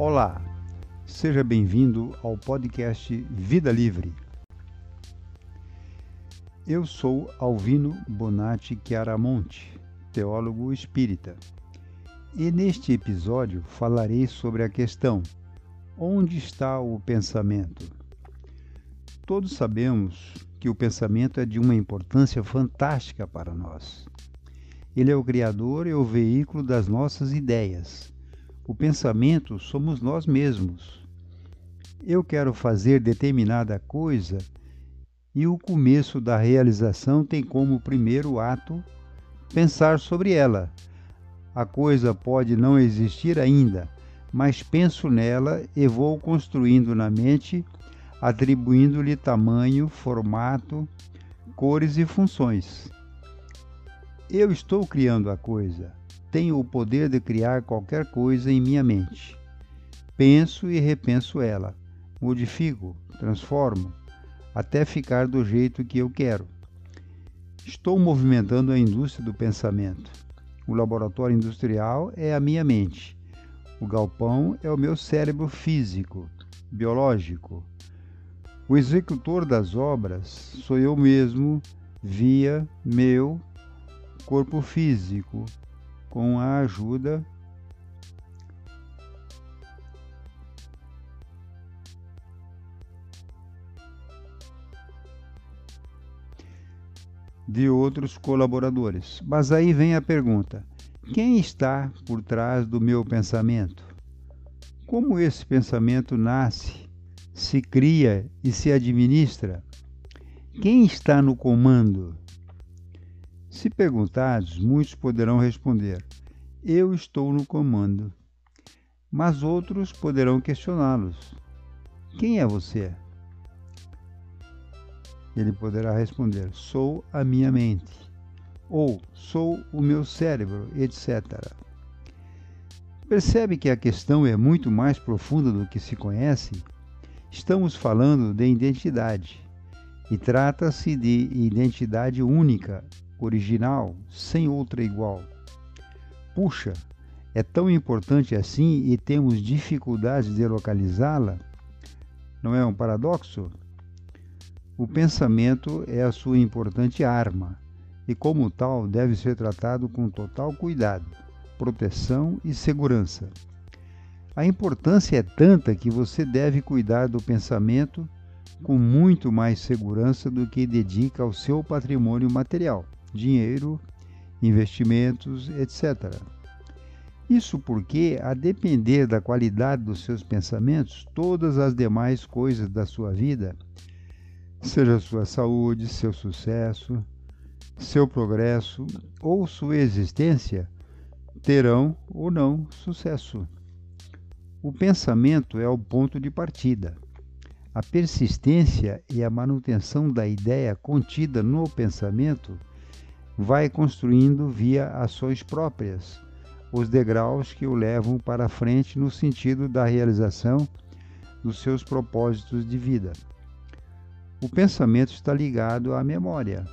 Olá, seja bem-vindo ao podcast Vida Livre. Eu sou Alvino Bonatti Chiaramonte, teólogo espírita, e neste episódio falarei sobre a questão: onde está o pensamento? Todos sabemos que o pensamento é de uma importância fantástica para nós. Ele é o criador e o veículo das nossas ideias. O pensamento somos nós mesmos. Eu quero fazer determinada coisa e o começo da realização tem como primeiro ato pensar sobre ela. A coisa pode não existir ainda, mas penso nela e vou construindo na mente atribuindo-lhe tamanho, formato, cores e funções. Eu estou criando a coisa, tenho o poder de criar qualquer coisa em minha mente. Penso e repenso ela, modifico, transformo, até ficar do jeito que eu quero. Estou movimentando a indústria do pensamento. O laboratório industrial é a minha mente. O galpão é o meu cérebro físico, biológico. O executor das obras sou eu mesmo, via meu corpo físico, com a ajuda de outros colaboradores. Mas aí vem a pergunta: quem está por trás do meu pensamento? Como esse pensamento nasce? se cria e se administra? Quem está no comando? Se perguntados, muitos poderão responder: Eu estou no comando. Mas outros poderão questioná-los: Quem é você? Ele poderá responder: Sou a minha mente, ou sou o meu cérebro, etc. Percebe que a questão é muito mais profunda do que se conhece? Estamos falando de identidade e trata-se de identidade única, original, sem outra igual. Puxa, é tão importante assim e temos dificuldade de localizá-la? Não é um paradoxo? O pensamento é a sua importante arma e, como tal, deve ser tratado com total cuidado, proteção e segurança. A importância é tanta que você deve cuidar do pensamento com muito mais segurança do que dedica ao seu patrimônio material, dinheiro, investimentos, etc. Isso porque, a depender da qualidade dos seus pensamentos, todas as demais coisas da sua vida, seja sua saúde, seu sucesso, seu progresso ou sua existência, terão ou não sucesso. O pensamento é o ponto de partida. A persistência e a manutenção da ideia contida no pensamento vai construindo via ações próprias os degraus que o levam para frente no sentido da realização dos seus propósitos de vida. O pensamento está ligado à memória,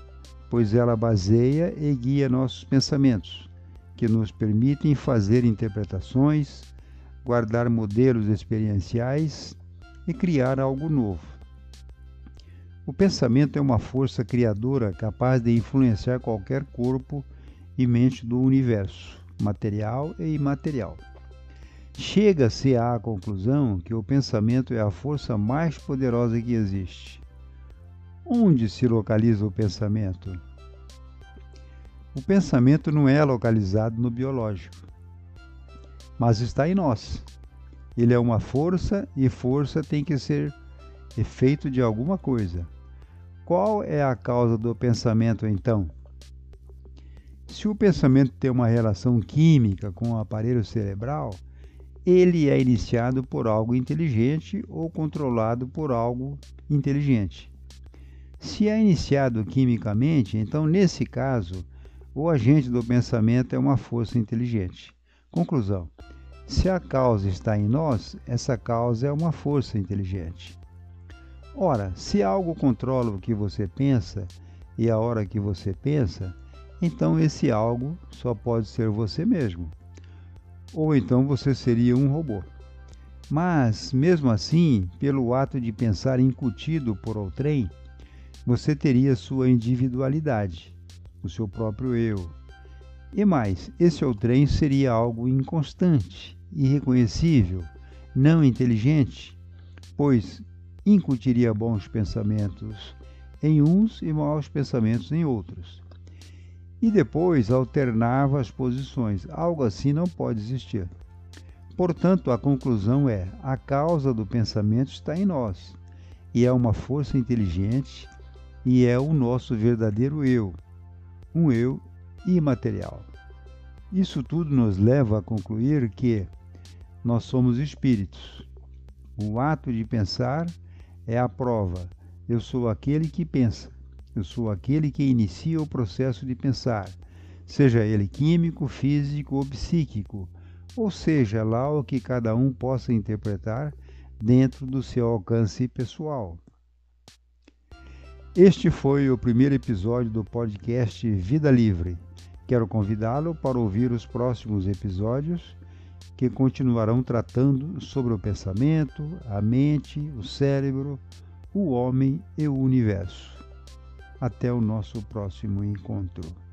pois ela baseia e guia nossos pensamentos, que nos permitem fazer interpretações, guardar modelos experienciais e criar algo novo. O pensamento é uma força criadora capaz de influenciar qualquer corpo e mente do universo, material e imaterial. Chega-se à conclusão que o pensamento é a força mais poderosa que existe. Onde se localiza o pensamento? O pensamento não é localizado no biológico mas está em nós. Ele é uma força e força tem que ser efeito de alguma coisa. Qual é a causa do pensamento então? Se o pensamento tem uma relação química com o aparelho cerebral, ele é iniciado por algo inteligente ou controlado por algo inteligente. Se é iniciado quimicamente, então nesse caso, o agente do pensamento é uma força inteligente. Conclusão: se a causa está em nós, essa causa é uma força inteligente. Ora, se algo controla o que você pensa e a hora que você pensa, então esse algo só pode ser você mesmo. Ou então você seria um robô. Mas, mesmo assim, pelo ato de pensar incutido por outrem, você teria sua individualidade, o seu próprio eu. E mais, esse outrem seria algo inconstante, irreconhecível, não inteligente, pois incutiria bons pensamentos em uns e maus pensamentos em outros. E depois alternava as posições. Algo assim não pode existir. Portanto, a conclusão é: a causa do pensamento está em nós, e é uma força inteligente, e é o nosso verdadeiro eu, um eu imaterial. Isso tudo nos leva a concluir que nós somos espíritos. O ato de pensar é a prova. Eu sou aquele que pensa. Eu sou aquele que inicia o processo de pensar, seja ele químico, físico ou psíquico, ou seja lá o que cada um possa interpretar dentro do seu alcance pessoal. Este foi o primeiro episódio do podcast Vida Livre. Quero convidá-lo para ouvir os próximos episódios que continuarão tratando sobre o pensamento, a mente, o cérebro, o homem e o universo. Até o nosso próximo encontro.